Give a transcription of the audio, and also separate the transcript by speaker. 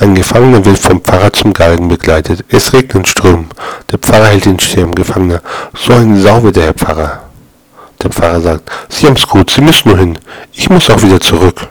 Speaker 1: Ein Gefangener wird vom Pfarrer zum Galgen begleitet. Es regnet und strömt. Der Pfarrer hält den Schirm. Gefangener. So ein Sau wird der Herr Pfarrer. Der Pfarrer sagt, Sie haben's gut, Sie müssen nur hin. Ich muss auch wieder zurück.